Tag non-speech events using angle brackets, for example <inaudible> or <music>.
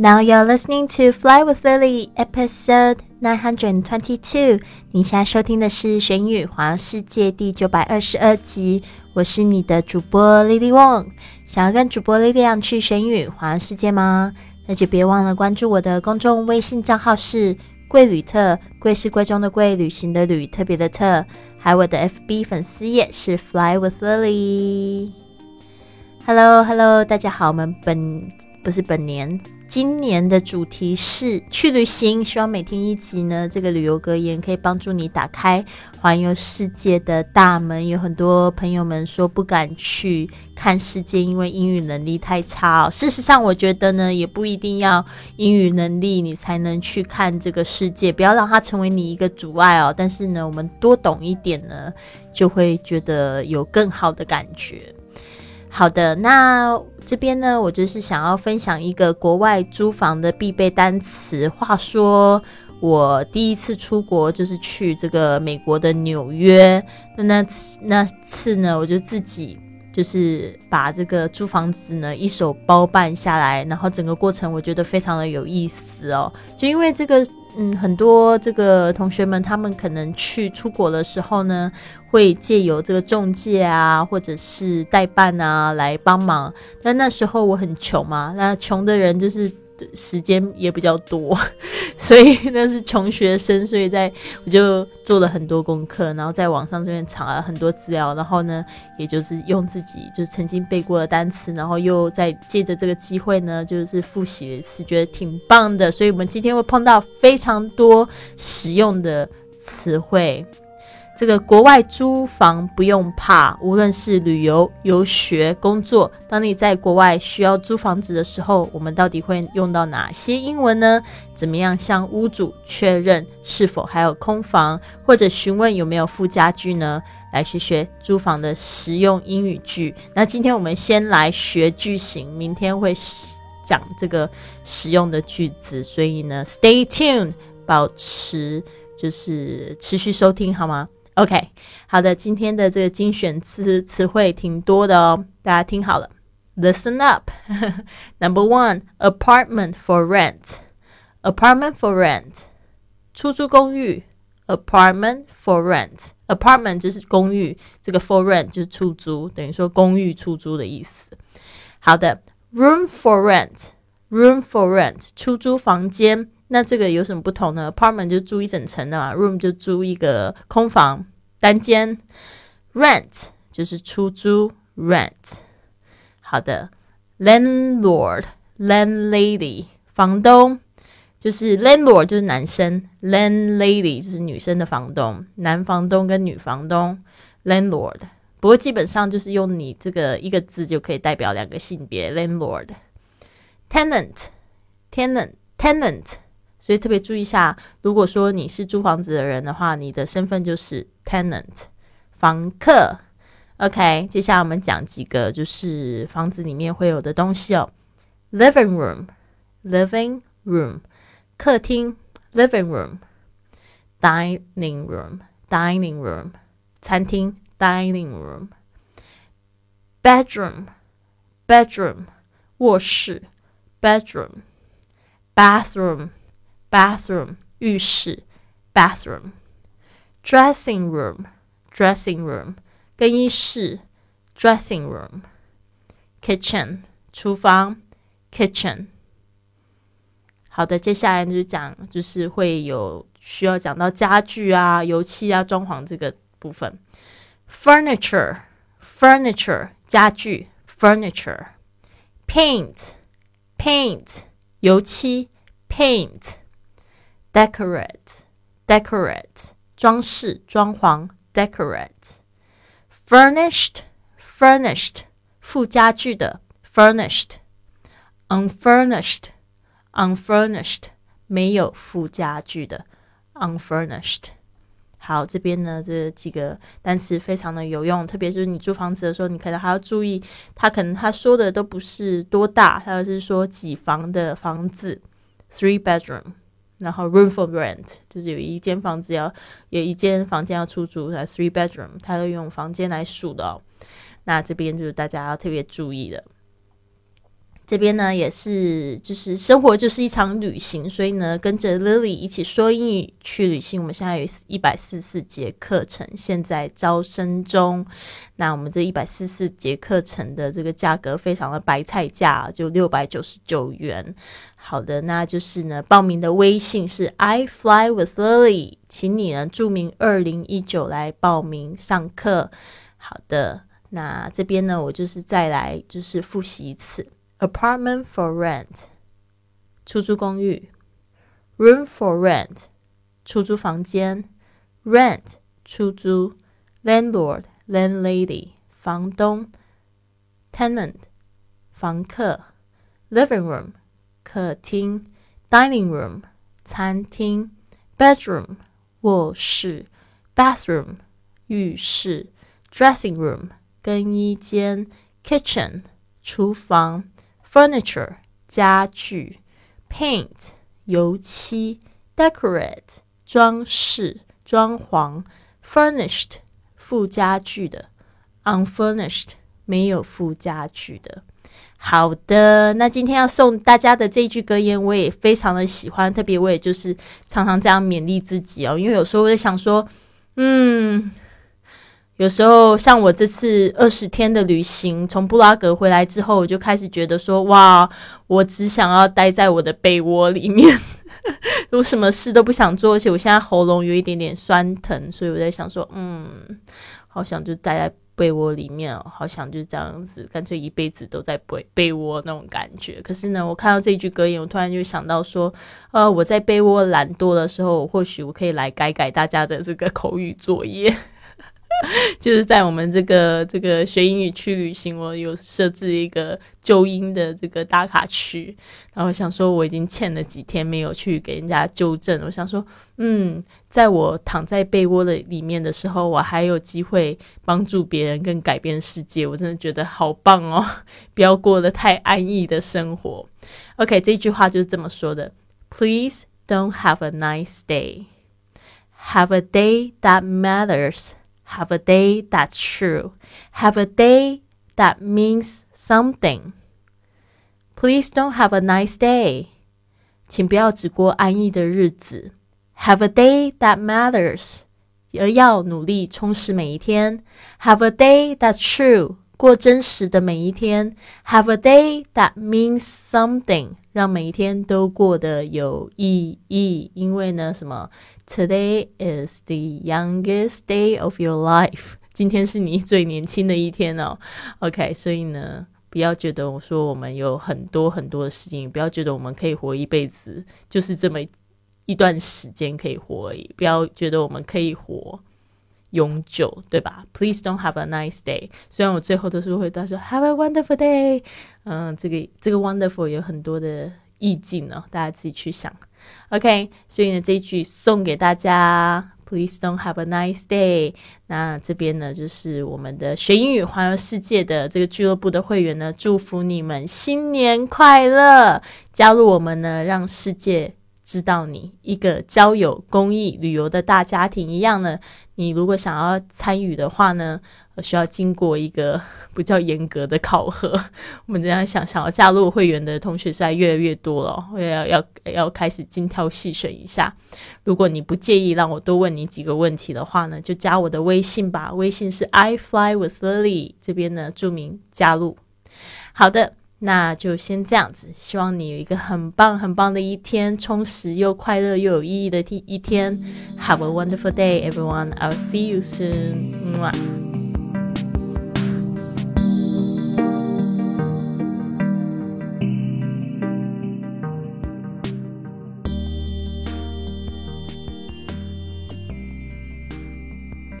Now you're listening to Fly with Lily, episode nine hundred twenty-two。你现在收听的是《玄宇环世界》第九百二十二集。我是你的主播 Lily Wong。想要跟主播 Lily 去玄宇环世界吗？那就别忘了关注我的公众微信账号是“贵旅特”，贵是贵中的贵，旅行的旅，特别的特。还有我的 FB 粉丝页是 Fly with Lily。Hello，Hello，大家好，我们本不是本年。今年的主题是去旅行，希望每天一集呢，这个旅游格言可以帮助你打开环游世界的大门。有很多朋友们说不敢去看世界，因为英语能力太差。<laughs> 事实上，我觉得呢，也不一定要英语能力你才能去看这个世界，不要让它成为你一个阻碍哦。但是呢，我们多懂一点呢，就会觉得有更好的感觉。好的，那。这边呢，我就是想要分享一个国外租房的必备单词。话说，我第一次出国就是去这个美国的纽约。那那次那次呢，我就自己就是把这个租房子呢一手包办下来，然后整个过程我觉得非常的有意思哦。就因为这个。嗯，很多这个同学们，他们可能去出国的时候呢，会借由这个中介啊，或者是代办啊来帮忙。但那时候我很穷嘛，那穷的人就是。时间也比较多，<laughs> 所以那是穷学生，所以在我就做了很多功课，然后在网上这边查了很多资料，然后呢，也就是用自己就曾经背过的单词，然后又再借着这个机会呢，就是复习一次，觉得挺棒的。所以我们今天会碰到非常多实用的词汇。这个国外租房不用怕，无论是旅游、游学、工作，当你在国外需要租房子的时候，我们到底会用到哪些英文呢？怎么样向屋主确认是否还有空房，或者询问有没有附家具呢？来学学租房的实用英语句。那今天我们先来学句型，明天会讲这个实用的句子，所以呢，Stay tuned，保持就是持续收听，好吗？OK，好的，今天的这个精选词词汇挺多的哦，大家听好了，Listen up。Number one, apartment for rent. Apartment for rent，出租公寓。Apartment for rent. Apartment 就是公寓，这个 for rent 就是出租，等于说公寓出租的意思。好的，room for rent. Room for rent，出租房间。那这个有什么不同呢？Apartment 就租一整层的嘛，room 就租一个空房单间，rent 就是出租，rent。好的，landlord，landlady，房东就是 landlord 就是男生，landlady 就是女生的房东，男房东跟女房东，landlord。不过基本上就是用你这个一个字就可以代表两个性别，landlord。tenant，tenant，tenant。所以特别注意一下，如果说你是租房子的人的话，你的身份就是 tenant，房客。OK，接下来我们讲几个就是房子里面会有的东西哦。Living room，living room，客厅；living room，dining room，dining room，餐厅；dining room，bedroom，bedroom，卧室；bedroom，bathroom。bathroom 浴室，bathroom dressing room dressing room 更衣室，dressing room kitchen 厨房，kitchen 好的，接下来就讲就是会有需要讲到家具啊、油漆啊、装潢这个部分，furniture furniture 家具，furniture paint paint 油漆，paint decorate decorate 装饰装潢 decorate furnished furnished 附家具的 furnished unfurnished unfurnished 没有附家具的 unfurnished 好，这边呢这几个单词非常的有用，特别是你租房子的时候，你可能还要注意，他可能他说的都不是多大，他就是说几房的房子，three bedroom。然后 room for rent 就是有一间房子要有一间房间要出租，才 three bedroom，他都用房间来数的哦。那这边就是大家要特别注意的。这边呢也是，就是生活就是一场旅行，所以呢，跟着 Lily 一起说英语去旅行。我们现在有一百四十四节课程，现在招生中。那我们这一百四十四节课程的这个价格非常的白菜价，就六百九十九元。好的，那就是呢，报名的微信是 I fly with Lily，请你呢注明二零一九来报名上课。好的，那这边呢，我就是再来就是复习一次。apartment for rent 出租公寓，room for rent 出租房间，rent 出租，landlord landlady 房东，tenant 房客，living room 客厅，dining room 餐厅，bedroom 卧室，bathroom 浴室，dressing room 更衣间，kitchen 厨房。 Furniture 家具，paint 油漆，decorate 装饰装潢，furnished 附家具的，unfurnished 没有附家具的。好的，那今天要送大家的这一句格言，我也非常的喜欢，特别我也就是常常这样勉励自己哦，因为有时候我在想说，嗯。有时候，像我这次二十天的旅行，从布拉格回来之后，我就开始觉得说：哇，我只想要待在我的被窝里面，<laughs> 我什么事都不想做。而且我现在喉咙有一点点酸疼，所以我在想说：嗯，好想就待在被窝里面哦，好想就这样子，干脆一辈子都在被被窝那种感觉。可是呢，我看到这句格言，我突然就想到说：呃，我在被窝懒惰的时候，或许我可以来改改大家的这个口语作业。<laughs> 就是在我们这个这个学英语去旅行，我有设置一个纠音的这个打卡区，然后想说我已经欠了几天没有去给人家纠正，我想说，嗯，在我躺在被窝的里面的时候，我还有机会帮助别人跟改变世界，我真的觉得好棒哦！<laughs> 不要过得太安逸的生活。OK，这句话就是这么说的：Please don't have a nice day. Have a day that matters. Have a day that's true. Have a day that means something. Please don't have a nice day. 请不要只过安逸的日子。Have a day that matters. 而要努力充实每一天。Have a day that's true. 过真实的每一天。Have a day that means something. 让每一天都过得有意义。因为呢，什么？Today is the youngest day of your life。今天是你最年轻的一天哦。OK，所以呢，不要觉得我说我们有很多很多的事情，不要觉得我们可以活一辈子，就是这么一段时间可以活而已。不要觉得我们可以活永久，对吧？Please don't have a nice day。虽然我最后都是会说 Have a wonderful day。嗯，这个这个 wonderful 有很多的意境呢，大家自己去想。OK，所以呢，这一句送给大家，Please don't have a nice day。那这边呢，就是我们的学英语环游世界的这个俱乐部的会员呢，祝福你们新年快乐！加入我们呢，让世界知道你一个交友、公益、旅游的大家庭一样呢。你如果想要参与的话呢？需要经过一个 <laughs> 比较严格的考核。<laughs> 我们这样想，想要加入会员的同学现在越来越多了，我要要要开始精挑细选一下。如果你不介意让我多问你几个问题的话呢，就加我的微信吧。微信是 I fly with Lily，这边呢注明加入。好的，那就先这样子。希望你有一个很棒很棒的一天，充实又快乐又有意义的一一天。Have a wonderful day, everyone. I'll see you soon.